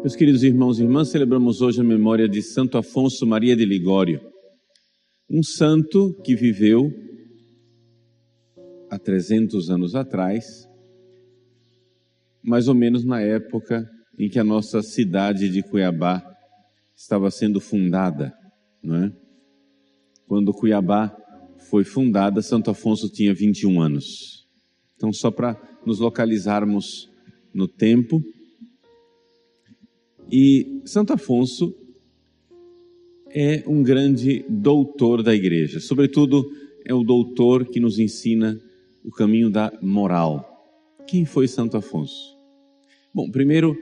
Meus queridos irmãos e irmãs, celebramos hoje a memória de Santo Afonso Maria de Ligório, um santo que viveu há 300 anos atrás, mais ou menos na época em que a nossa cidade de Cuiabá estava sendo fundada, é? Quando Cuiabá foi fundada, Santo Afonso tinha 21 anos. Então, só para nos localizarmos no tempo, e Santo Afonso é um grande doutor da igreja, sobretudo é o doutor que nos ensina o caminho da moral. Quem foi Santo Afonso? Bom, primeiro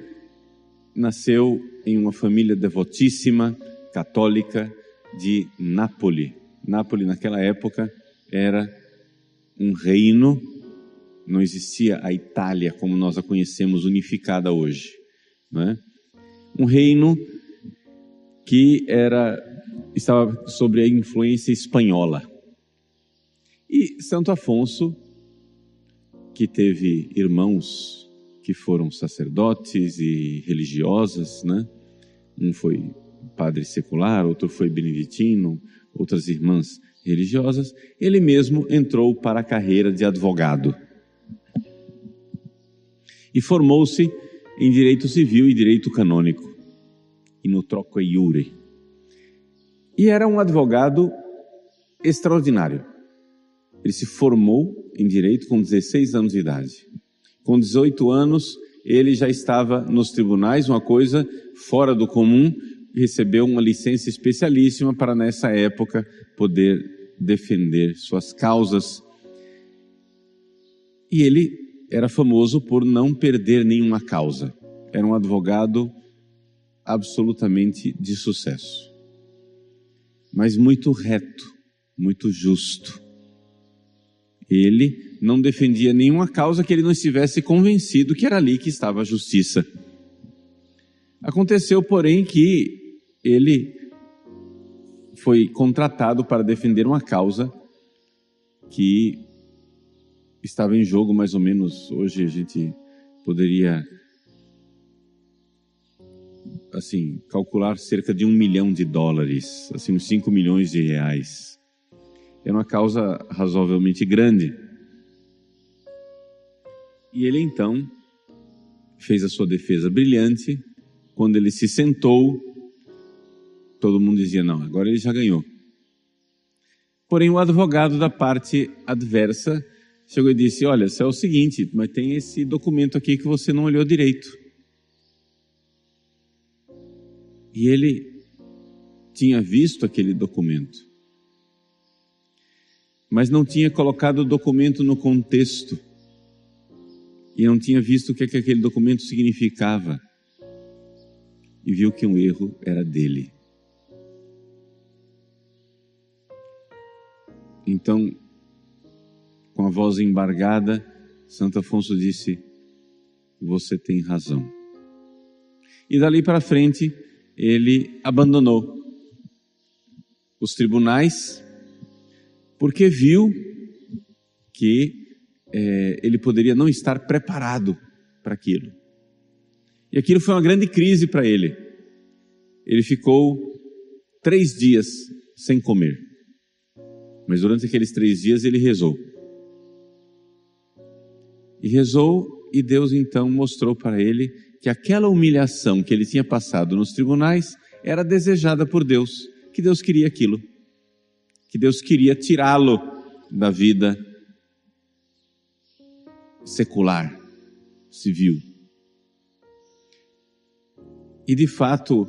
nasceu em uma família devotíssima, católica, de Nápoles. Nápoles, naquela época, era um reino, não existia a Itália como nós a conhecemos unificada hoje. Não é? Um reino que era estava sob a influência espanhola. E Santo Afonso, que teve irmãos que foram sacerdotes e religiosas, né? Um foi padre secular, outro foi beneditino, outras irmãs religiosas. Ele mesmo entrou para a carreira de advogado. E formou-se em direito civil e direito canônico, e no troco iure. E era um advogado extraordinário. Ele se formou em direito com 16 anos de idade. Com 18 anos, ele já estava nos tribunais, uma coisa fora do comum, recebeu uma licença especialíssima para nessa época poder defender suas causas. E ele era famoso por não perder nenhuma causa. Era um advogado absolutamente de sucesso, mas muito reto, muito justo. Ele não defendia nenhuma causa que ele não estivesse convencido que era ali que estava a justiça. Aconteceu, porém, que ele foi contratado para defender uma causa que estava em jogo mais ou menos, hoje a gente poderia assim, calcular cerca de um milhão de dólares, assim, uns 5 milhões de reais. É uma causa razoavelmente grande. E ele então fez a sua defesa brilhante. Quando ele se sentou, todo mundo dizia: não, agora ele já ganhou. Porém, o advogado da parte adversa chegou e disse: Olha, é o seguinte, mas tem esse documento aqui que você não olhou direito. E ele tinha visto aquele documento, mas não tinha colocado o documento no contexto e não tinha visto o que, é que aquele documento significava e viu que um erro era dele. Então, com a voz embargada, Santo Afonso disse: Você tem razão. E dali para frente, ele abandonou os tribunais porque viu que é, ele poderia não estar preparado para aquilo. E aquilo foi uma grande crise para ele. Ele ficou três dias sem comer. Mas durante aqueles três dias ele rezou. E rezou, e Deus então mostrou para ele que aquela humilhação que ele tinha passado nos tribunais era desejada por Deus, que Deus queria aquilo, que Deus queria tirá-lo da vida secular, civil. E de fato,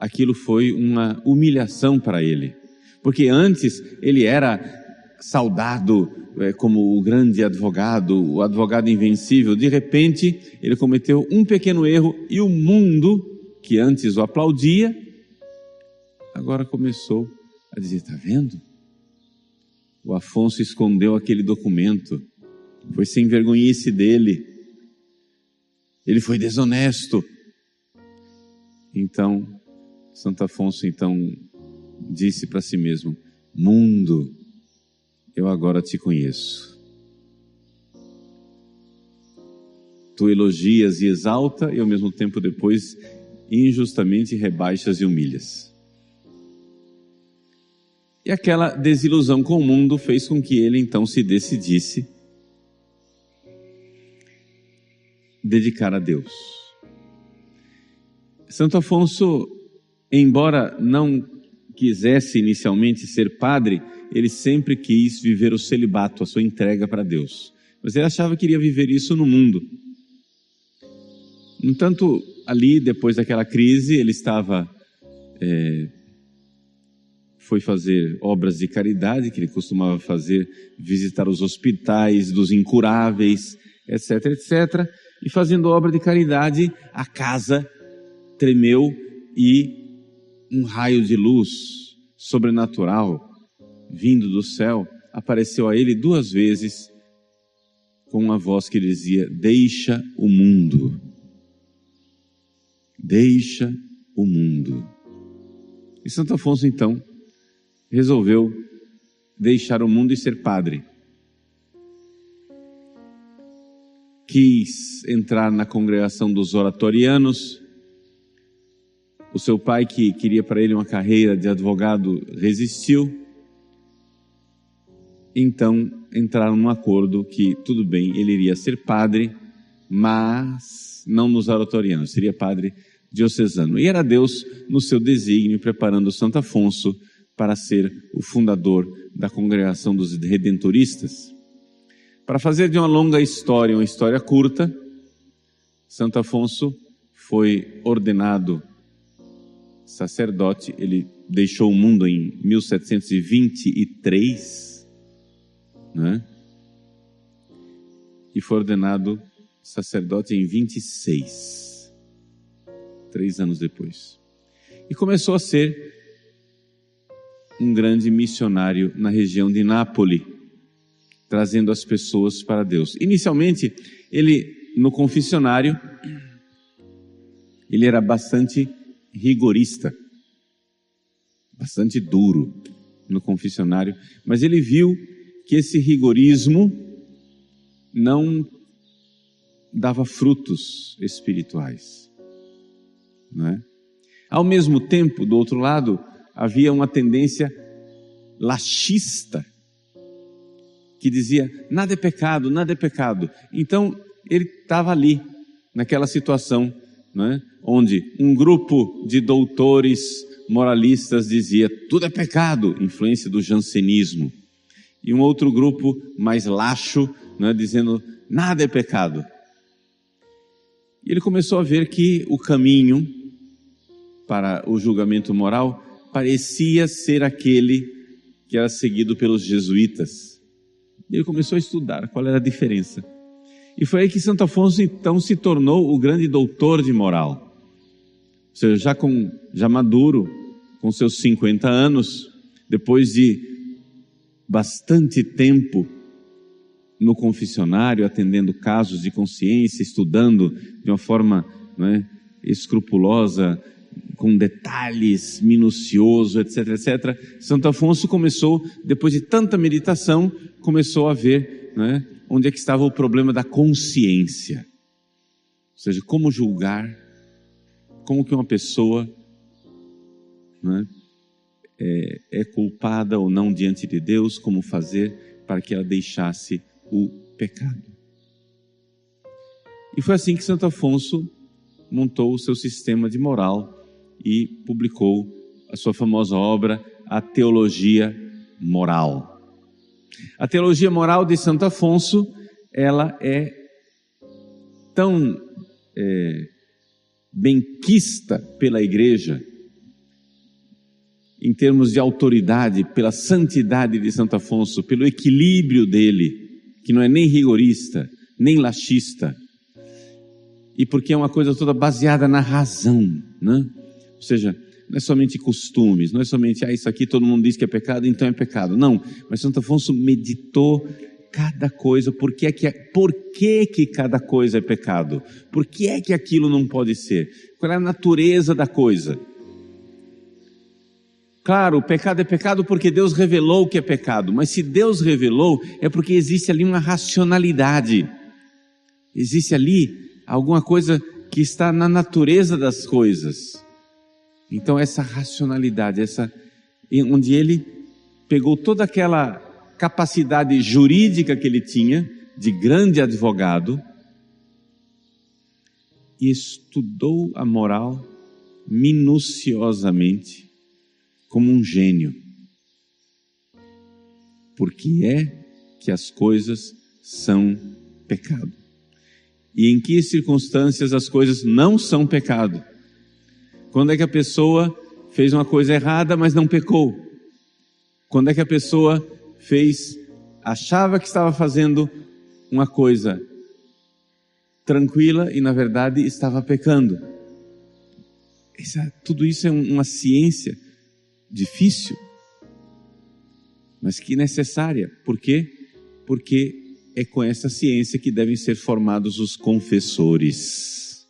aquilo foi uma humilhação para ele, porque antes ele era saudado é, como o grande advogado, o advogado invencível, de repente ele cometeu um pequeno erro e o mundo, que antes o aplaudia, agora começou a dizer: está vendo? O Afonso escondeu aquele documento, foi sem vergonhice dele, ele foi desonesto. Então, Santo Afonso então disse para si mesmo: Mundo, eu agora te conheço. Tu elogias e exalta, e ao mesmo tempo depois injustamente rebaixas e humilhas. E aquela desilusão com o mundo fez com que ele então se decidisse dedicar a Deus. Santo Afonso, embora não quisesse inicialmente ser padre, ele sempre quis viver o celibato, a sua entrega para Deus. Mas ele achava que iria viver isso no mundo. No entanto, ali, depois daquela crise, ele estava é, foi fazer obras de caridade, que ele costumava fazer, visitar os hospitais dos incuráveis, etc, etc. E fazendo obra de caridade, a casa tremeu e um raio de luz sobrenatural vindo do céu apareceu a ele duas vezes com uma voz que dizia: Deixa o mundo. Deixa o mundo. E Santo Afonso então resolveu deixar o mundo e ser padre. Quis entrar na congregação dos oratorianos. O seu pai, que queria para ele uma carreira de advogado, resistiu. Então entraram num acordo que, tudo bem, ele iria ser padre, mas não nos oratorianos, seria padre diocesano. E era Deus, no seu desígnio, preparando Santo Afonso para ser o fundador da congregação dos redentoristas. Para fazer de uma longa história uma história curta, Santo Afonso foi ordenado sacerdote, ele deixou o mundo em 1723, né? E foi ordenado sacerdote em 26, três anos depois. E começou a ser um grande missionário na região de Nápoles, trazendo as pessoas para Deus. Inicialmente, ele no confessionário, ele era bastante rigorista, bastante duro no confessionário, mas ele viu que esse rigorismo não dava frutos espirituais, não é? Ao mesmo tempo, do outro lado, havia uma tendência laxista que dizia nada é pecado, nada é pecado. Então ele estava ali naquela situação, né, onde um grupo de doutores moralistas dizia tudo é pecado, influência do jansenismo, e um outro grupo mais laxo, né, dizendo nada é pecado. E ele começou a ver que o caminho para o julgamento moral parecia ser aquele que era seguido pelos jesuítas. Ele começou a estudar qual era a diferença. E foi aí que Santo Afonso então se tornou o grande doutor de moral. Ou seja, já, com, já maduro, com seus 50 anos, depois de bastante tempo no confessionário, atendendo casos de consciência, estudando de uma forma né, escrupulosa com detalhes, minucioso, etc, etc. Santo Afonso começou, depois de tanta meditação, começou a ver né, onde é que estava o problema da consciência. Ou seja, como julgar, como que uma pessoa né, é, é culpada ou não diante de Deus, como fazer para que ela deixasse o pecado. E foi assim que Santo Afonso montou o seu sistema de moral e publicou a sua famosa obra, A Teologia Moral. A Teologia Moral de Santo Afonso, ela é tão é, benquista pela igreja, em termos de autoridade, pela santidade de Santo Afonso, pelo equilíbrio dele, que não é nem rigorista, nem laxista, e porque é uma coisa toda baseada na razão, né? Ou seja, não é somente costumes, não é somente, ah, isso aqui todo mundo diz que é pecado, então é pecado. Não, mas Santo Afonso meditou cada coisa, por que, é que, por que, que cada coisa é pecado? Por que é que aquilo não pode ser? Qual é a natureza da coisa? Claro, o pecado é pecado porque Deus revelou que é pecado, mas se Deus revelou, é porque existe ali uma racionalidade, existe ali alguma coisa que está na natureza das coisas. Então, essa racionalidade, essa, onde ele pegou toda aquela capacidade jurídica que ele tinha, de grande advogado, e estudou a moral minuciosamente, como um gênio. Porque é que as coisas são pecado. E em que circunstâncias as coisas não são pecado? Quando é que a pessoa fez uma coisa errada, mas não pecou? Quando é que a pessoa fez, achava que estava fazendo uma coisa tranquila e na verdade estava pecando? Essa, tudo isso é uma ciência difícil, mas que necessária. Por quê? Porque é com essa ciência que devem ser formados os confessores.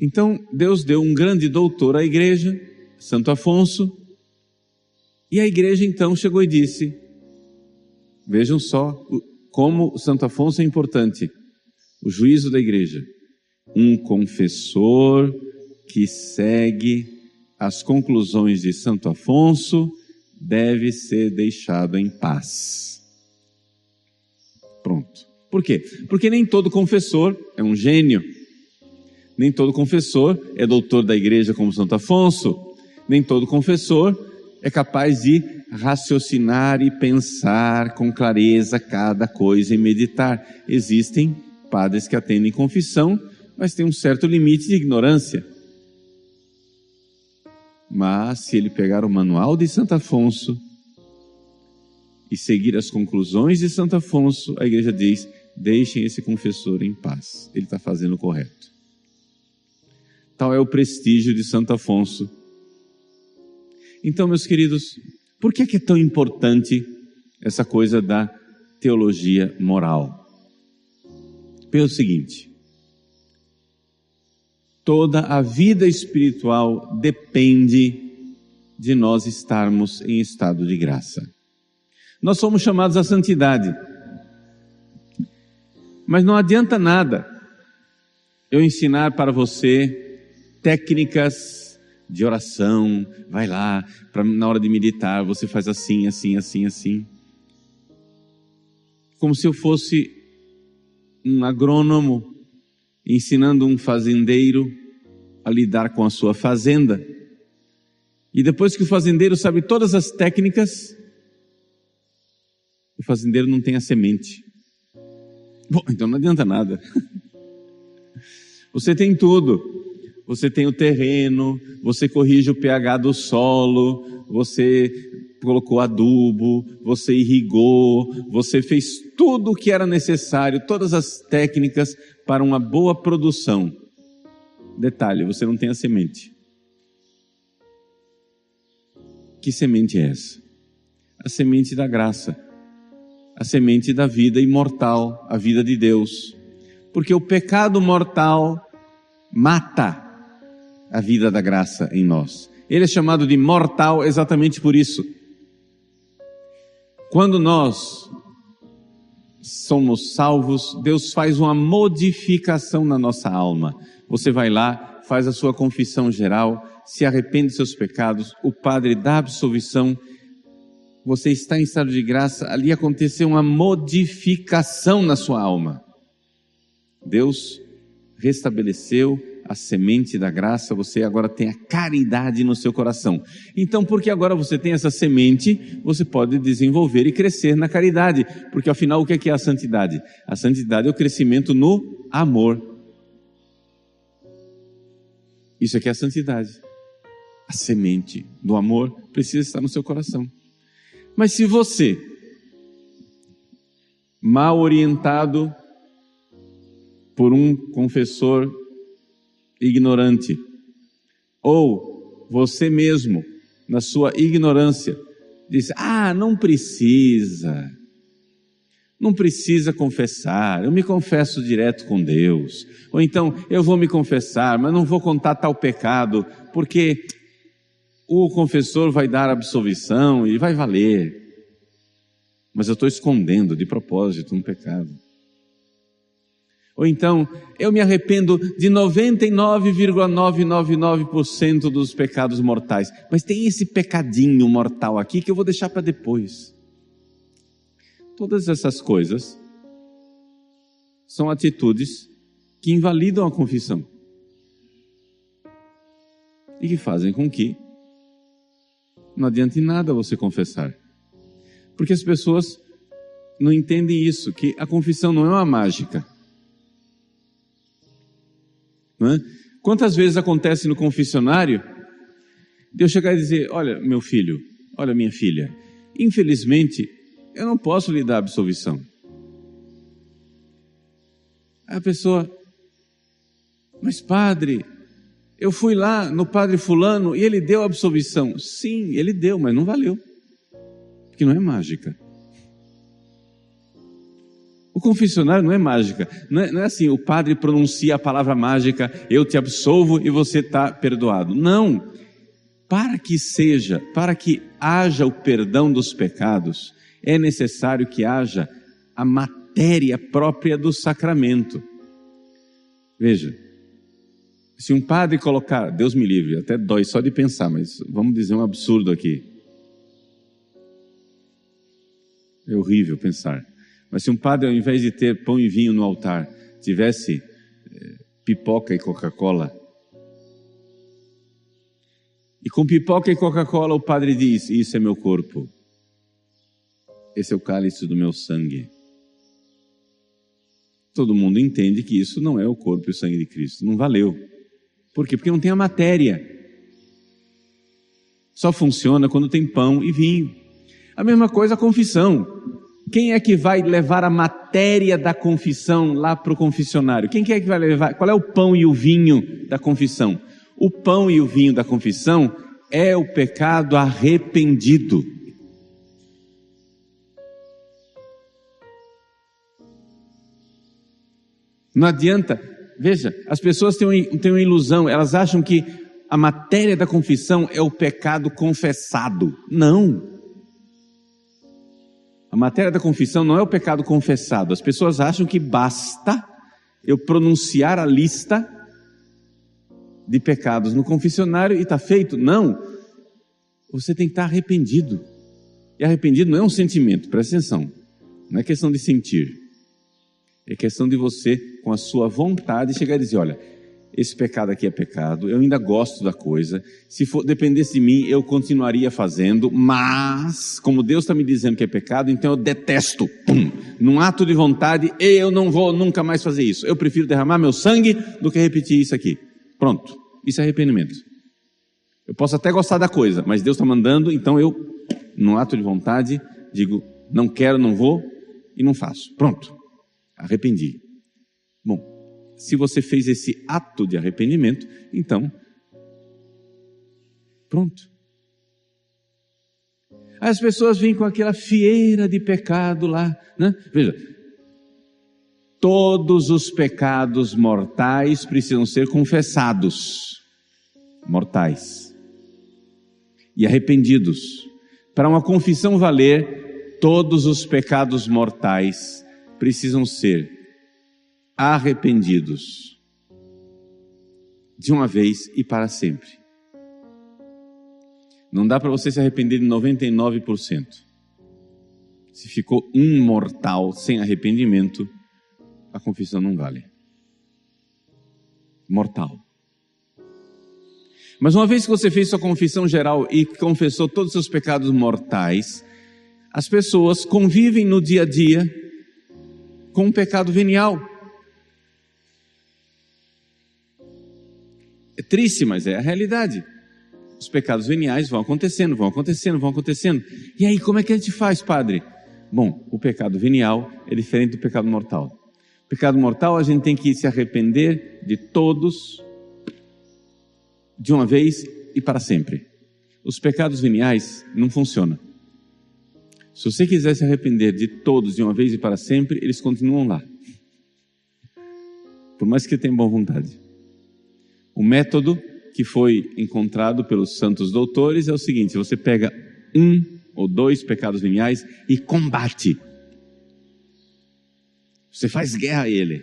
Então, Deus deu um grande doutor à igreja, Santo Afonso, e a igreja então chegou e disse: Vejam só como Santo Afonso é importante, o juízo da igreja. Um confessor que segue as conclusões de Santo Afonso deve ser deixado em paz. Pronto. Por quê? Porque nem todo confessor é um gênio. Nem todo confessor é doutor da igreja como Santo Afonso. Nem todo confessor é capaz de raciocinar e pensar com clareza cada coisa e meditar. Existem padres que atendem confissão, mas tem um certo limite de ignorância. Mas se ele pegar o manual de Santo Afonso e seguir as conclusões de Santo Afonso, a igreja diz: deixem esse confessor em paz, ele está fazendo o correto. Tal é o prestígio de Santo Afonso. Então, meus queridos, por que é, que é tão importante essa coisa da teologia moral? Pelo seguinte, Toda a vida espiritual depende de nós estarmos em estado de graça. Nós somos chamados à santidade. Mas não adianta nada eu ensinar para você técnicas de oração, vai lá, para na hora de meditar, você faz assim, assim, assim, assim. Como se eu fosse um agrônomo ensinando um fazendeiro a lidar com a sua fazenda. E depois que o fazendeiro sabe todas as técnicas, o fazendeiro não tem a semente. Bom, então não adianta nada. Você tem tudo. Você tem o terreno, você corrige o pH do solo, você colocou adubo, você irrigou, você fez tudo o que era necessário, todas as técnicas para uma boa produção. Detalhe: você não tem a semente. Que semente é essa? A semente da graça, a semente da vida imortal, a vida de Deus. Porque o pecado mortal mata a vida da graça em nós. Ele é chamado de mortal exatamente por isso. Quando nós somos salvos, Deus faz uma modificação na nossa alma. Você vai lá, faz a sua confissão geral, se arrepende de seus pecados, o Padre dá absolvição, você está em estado de graça, ali aconteceu uma modificação na sua alma. Deus restabeleceu a semente da graça, você agora tem a caridade no seu coração. Então, porque agora você tem essa semente, você pode desenvolver e crescer na caridade, porque afinal, o que é, é a santidade? A santidade é o crescimento no amor. Isso aqui é a santidade. A semente do amor precisa estar no seu coração. Mas se você, mal orientado por um confessor ignorante. Ou você mesmo, na sua ignorância, diz: Ah, não precisa. Não precisa confessar, eu me confesso direto com Deus. Ou então, eu vou me confessar, mas não vou contar tal pecado, porque o confessor vai dar absolvição e vai valer. Mas eu estou escondendo de propósito um pecado. Ou então, eu me arrependo de 99,999% dos pecados mortais. Mas tem esse pecadinho mortal aqui que eu vou deixar para depois. Todas essas coisas são atitudes que invalidam a confissão e que fazem com que não adiante nada você confessar. Porque as pessoas não entendem isso, que a confissão não é uma mágica. É? Quantas vezes acontece no confessionário de eu chegar e dizer: Olha, meu filho, olha, minha filha, infelizmente eu não posso lhe dar absolvição. A pessoa, mas padre, eu fui lá no padre Fulano e ele deu absolvição. Sim, ele deu, mas não valeu, porque não é mágica. O confessionário não é mágica. Não é, não é, assim, o padre pronuncia a palavra mágica, eu te absolvo e você está perdoado. Não. Para que seja, para que haja o perdão dos pecados, é necessário que haja a matéria própria do sacramento. Veja, se um padre colocar, Deus me livre, até dói só de pensar, mas vamos dizer um absurdo aqui. É horrível pensar. Mas se um padre, ao invés de ter pão e vinho no altar, tivesse eh, pipoca e Coca-Cola, e com pipoca e Coca-Cola o padre diz: Isso é meu corpo, esse é o cálice do meu sangue. Todo mundo entende que isso não é o corpo e o sangue de Cristo, não valeu. Por quê? Porque não tem a matéria. Só funciona quando tem pão e vinho. A mesma coisa a confissão. Quem é que vai levar a matéria da confissão lá para o confessionário? Quem é que vai levar? Qual é o pão e o vinho da confissão? O pão e o vinho da confissão é o pecado arrependido. Não adianta, veja, as pessoas têm, têm uma ilusão, elas acham que a matéria da confissão é o pecado confessado. Não. Matéria da confissão não é o pecado confessado. As pessoas acham que basta eu pronunciar a lista de pecados no confessionário e está feito. Não. Você tem que estar arrependido. E arrependido não é um sentimento, presta atenção. Não é questão de sentir. É questão de você, com a sua vontade, chegar e dizer: olha, esse pecado aqui é pecado, eu ainda gosto da coisa, se for, dependesse de mim, eu continuaria fazendo, mas, como Deus está me dizendo que é pecado, então eu detesto, pum, num ato de vontade, eu não vou nunca mais fazer isso, eu prefiro derramar meu sangue do que repetir isso aqui. Pronto, isso é arrependimento. Eu posso até gostar da coisa, mas Deus está mandando, então eu, num ato de vontade, digo, não quero, não vou, e não faço. Pronto, arrependi. Se você fez esse ato de arrependimento, então, pronto. As pessoas vêm com aquela fieira de pecado lá, né? Veja, todos os pecados mortais precisam ser confessados, mortais, e arrependidos. Para uma confissão valer, todos os pecados mortais precisam ser arrependidos, de uma vez e para sempre. Não dá para você se arrepender de 99%. Se ficou um mortal sem arrependimento, a confissão não vale. Mortal. Mas uma vez que você fez sua confissão geral e confessou todos os seus pecados mortais, as pessoas convivem no dia a dia com um pecado venial. É triste, mas é a realidade. Os pecados veniais vão acontecendo, vão acontecendo, vão acontecendo. E aí, como é que a gente faz, padre? Bom, o pecado venial é diferente do pecado mortal. O pecado mortal a gente tem que se arrepender de todos de uma vez e para sempre. Os pecados veniais não funcionam. Se você quiser se arrepender de todos de uma vez e para sempre, eles continuam lá. Por mais que tenha boa vontade. O método que foi encontrado pelos santos doutores é o seguinte: você pega um ou dois pecados veniais e combate. Você faz guerra a ele.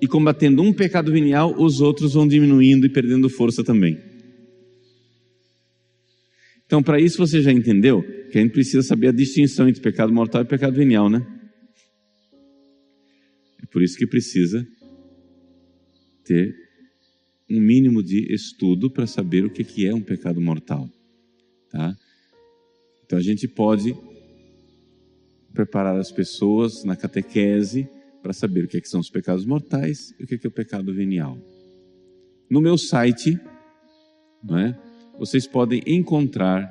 e combatendo um pecado venial, os outros vão diminuindo e perdendo força também. Então, para isso você já entendeu que a gente precisa saber a distinção entre pecado mortal e pecado venial, né? É por isso que precisa ter um mínimo de estudo para saber o que é um pecado mortal, tá? Então a gente pode preparar as pessoas na catequese para saber o que, é que, são os pecados mortais e o que, é, que é o pecado venial. No meu site, não é? vocês podem encontrar,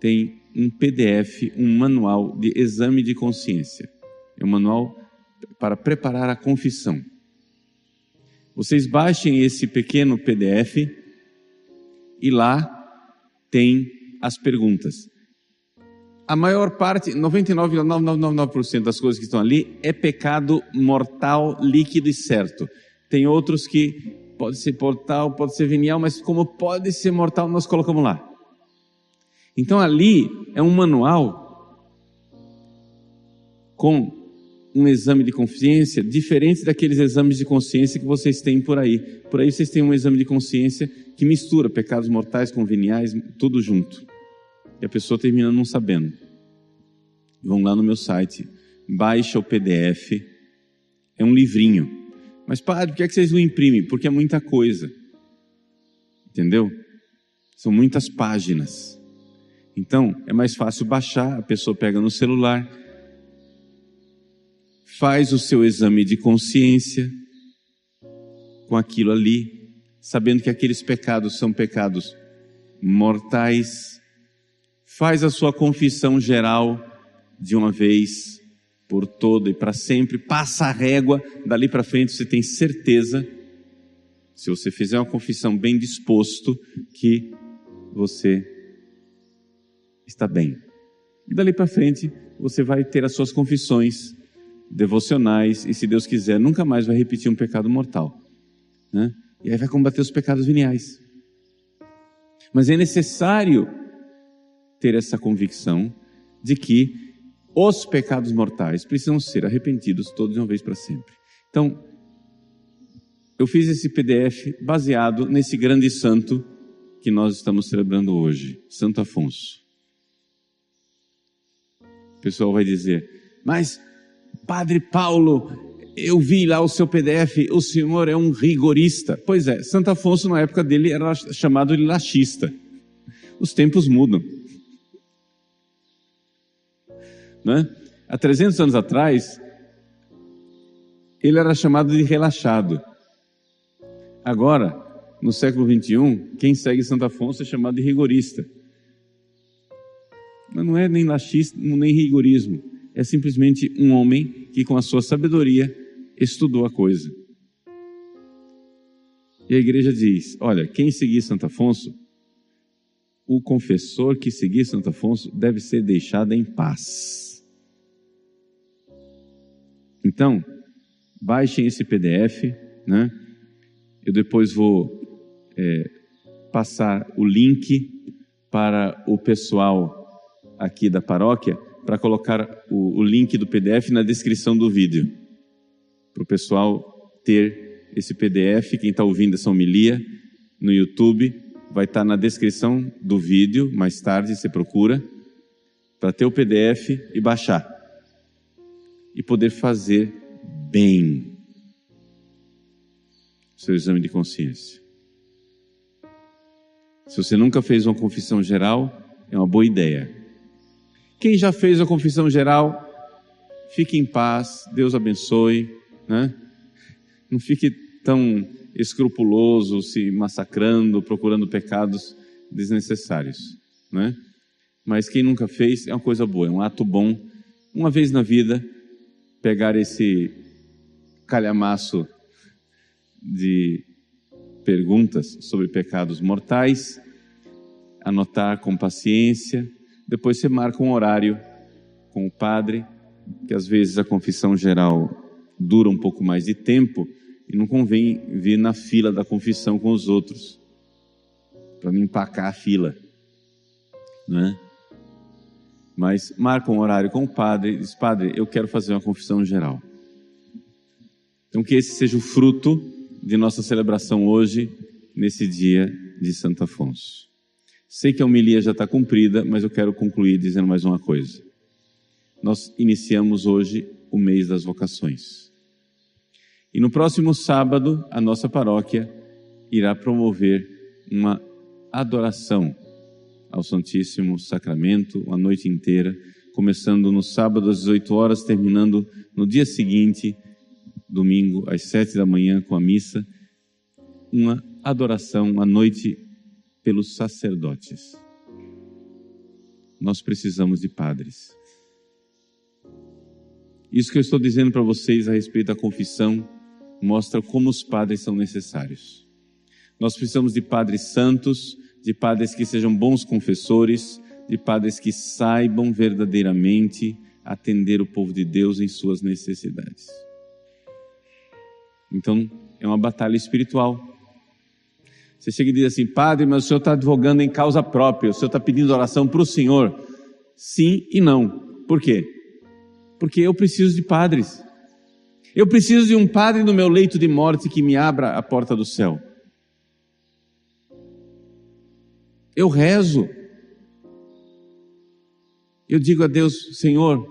tem um PDF, um manual de exame de consciência. É um manual para preparar a confissão. Vocês baixem esse pequeno PDF e lá tem as perguntas a maior parte, 99,9999% das coisas que estão ali é pecado mortal, líquido e certo. Tem outros que pode ser mortal, pode ser venial, mas como pode ser mortal, nós colocamos lá. Então ali é um manual com um exame de consciência diferente daqueles exames de consciência que vocês têm por aí. Por aí vocês têm um exame de consciência que mistura pecados mortais com veniais, tudo junto. E a pessoa termina não sabendo. Vão lá no meu site, baixa o PDF, é um livrinho. Mas, padre, por que, é que vocês não imprimem? Porque é muita coisa. Entendeu? São muitas páginas. Então, é mais fácil baixar, a pessoa pega no celular, faz o seu exame de consciência com aquilo ali, sabendo que aqueles pecados são pecados mortais, faz a sua confissão geral de uma vez por toda e para sempre, passa a régua, dali para frente você tem certeza, se você fizer uma confissão bem disposto, que você está bem. E dali para frente você vai ter as suas confissões devocionais e, se Deus quiser, nunca mais vai repetir um pecado mortal. Né? E aí vai combater os pecados veniais. Mas é necessário ter essa convicção de que os pecados mortais precisam ser arrependidos todos de uma vez para sempre. Então, eu fiz esse PDF baseado nesse grande santo que nós estamos celebrando hoje, Santo Afonso. O pessoal vai dizer, mas Padre Paulo, eu vi lá o seu PDF, o senhor é um rigorista. Pois é, Santo Afonso na época dele era chamado de laxista. Os tempos mudam. Né? Há 300 anos atrás, ele era chamado de relaxado. Agora, no século 21, quem segue Santo Afonso é chamado de rigorista. Mas não é nem laxismo, nem rigorismo. É simplesmente um homem que, com a sua sabedoria, estudou a coisa. E a igreja diz: olha, quem seguir Santo Afonso, o confessor que seguir Santo Afonso deve ser deixado em paz. Então, baixem esse PDF, né? Eu depois vou é, passar o link para o pessoal aqui da paróquia para colocar o, o, link do PDF na descrição do vídeo, para o pessoal ter esse PDF. Quem está ouvindo essa homilia no YouTube vai estar tá na descrição do vídeo. Mais tarde você procura para ter o PDF e baixar e poder fazer bem seu exame de consciência. Se você nunca fez uma confissão geral, é uma boa ideia. Quem já fez a confissão geral, fique em paz, Deus abençoe, né? Não fique tão escrupuloso, se massacrando, procurando pecados desnecessários, né? Mas quem nunca fez é uma coisa boa, é um ato bom. Uma vez na vida, pegar esse calhamaço de perguntas sobre pecados mortais, anotar com paciência, depois você marca um horário com o padre, que às vezes a confissão geral dura um pouco mais de tempo e não convém vir na fila da confissão com os outros, para não empacar a fila, não é? mas marca um horário com o padre diz: Padre, eu quero fazer uma confissão geral. Então, que esse seja o fruto de nossa celebração hoje, nesse dia de Santo Afonso. Sei que a homilia já está cumprida, mas eu quero concluir dizendo mais uma coisa. Nós iniciamos hoje o mês das vocações. E no próximo sábado, a nossa paróquia irá promover uma adoração ao Santíssimo Sacramento a noite inteira, começando no sábado às 18 horas, terminando no dia seguinte, domingo, às 7 da manhã, com a missa. Uma adoração à noite pelos sacerdotes. Nós precisamos de padres. Isso que eu estou dizendo para vocês a respeito da confissão mostra como os padres são necessários. Nós precisamos de padres santos, de padres que sejam bons confessores, de padres que saibam verdadeiramente atender o povo de Deus em suas necessidades. Então, é uma batalha espiritual. Você chega e diz assim, padre, mas o senhor está advogando em causa própria, o senhor está pedindo oração para o senhor. Sim e não. Por quê? Porque eu preciso de padres. Eu preciso de um padre no meu leito de morte que me abra a porta do céu. Eu rezo. Eu digo a Deus, Senhor,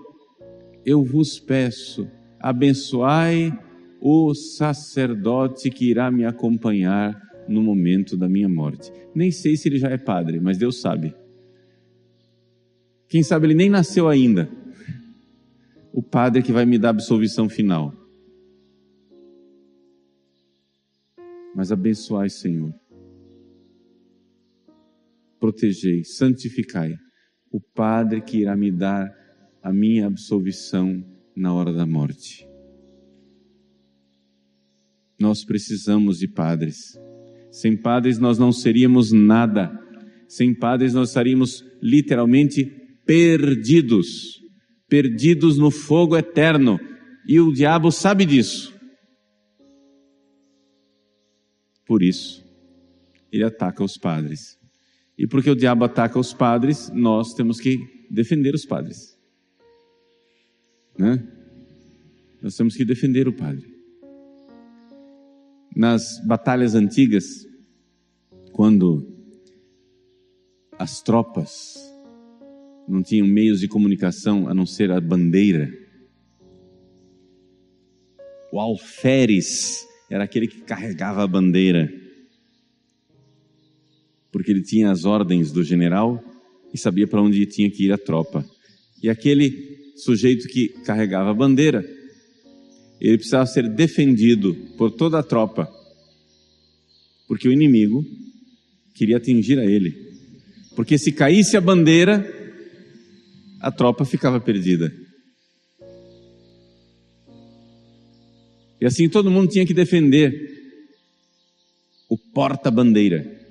eu vos peço, abençoai o sacerdote que irá me acompanhar no momento da minha morte. Nem sei se ele já é padre, mas Deus sabe. Quem sabe ele nem nasceu ainda. O padre que vai me dar a absolvição final. Mas abençoai, Senhor protegei, santificai o Padre que irá me dar a minha absolvição na hora da morte. Nós precisamos de padres. Sem padres nós não seríamos nada. Sem padres nós estaríamos literalmente perdidos perdidos no fogo eterno. E o diabo sabe disso. Por isso, ele ataca os padres. E porque o diabo ataca os padres, nós temos que defender os padres. Né? Nós temos que defender o padre. Nas batalhas antigas, quando as tropas não tinham meios de comunicação a não ser a bandeira, o alferes era aquele que carregava a bandeira porque ele tinha as ordens do general e sabia para onde tinha que ir a tropa. E aquele sujeito que carregava a bandeira, ele precisava ser defendido por toda a tropa, porque o inimigo queria atingir a ele. Porque se caísse a bandeira, a tropa ficava perdida. E assim todo mundo tinha que defender o porta-bandeira.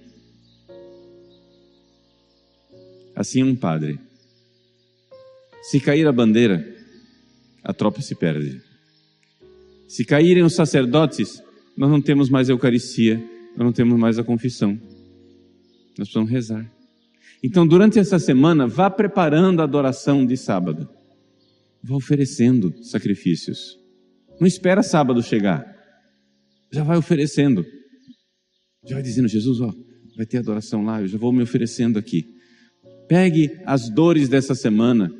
Assim é um padre. Se cair a bandeira, a tropa se perde. Se caírem os sacerdotes, nós não temos mais a Eucaristia, nós não temos mais a confissão. Nós precisamos rezar. Então, durante essa semana, vá preparando a adoração de sábado. Vá oferecendo sacrifícios. Não espera sábado chegar. Já vai oferecendo. Já vai dizendo, Jesus, ó, vai ter adoração lá, eu já vou me oferecendo aqui. Pegue as dores dessa semana,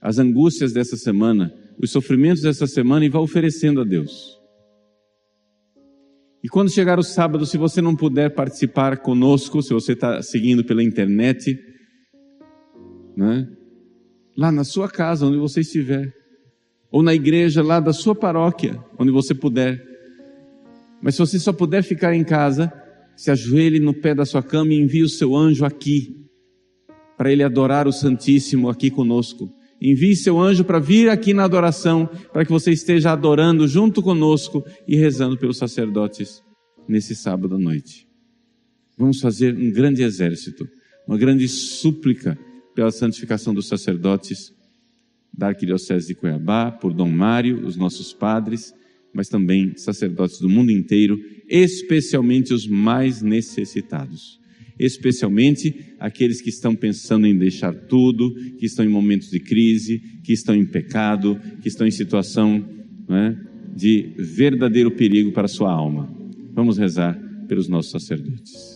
as angústias dessa semana, os sofrimentos dessa semana e vá oferecendo a Deus. E quando chegar o sábado, se você não puder participar conosco, se você está seguindo pela internet, né? lá na sua casa, onde você estiver, ou na igreja lá da sua paróquia, onde você puder. Mas se você só puder ficar em casa, se ajoelhe no pé da sua cama e envie o seu anjo aqui para ele adorar o Santíssimo aqui conosco. Envie seu anjo para vir aqui na adoração, para que você esteja adorando junto conosco e rezando pelos sacerdotes nesse sábado à noite. Vamos fazer um grande exército, uma grande súplica pela santificação dos sacerdotes da Arquidiocese de Cuiabá, por Dom Mário, os nossos padres, mas também sacerdotes do mundo inteiro, especialmente os mais necessitados especialmente aqueles que estão pensando em deixar tudo, que estão em momentos de crise, que estão em pecado, que estão em situação é, de verdadeiro perigo para a sua alma. Vamos rezar pelos nossos sacerdotes.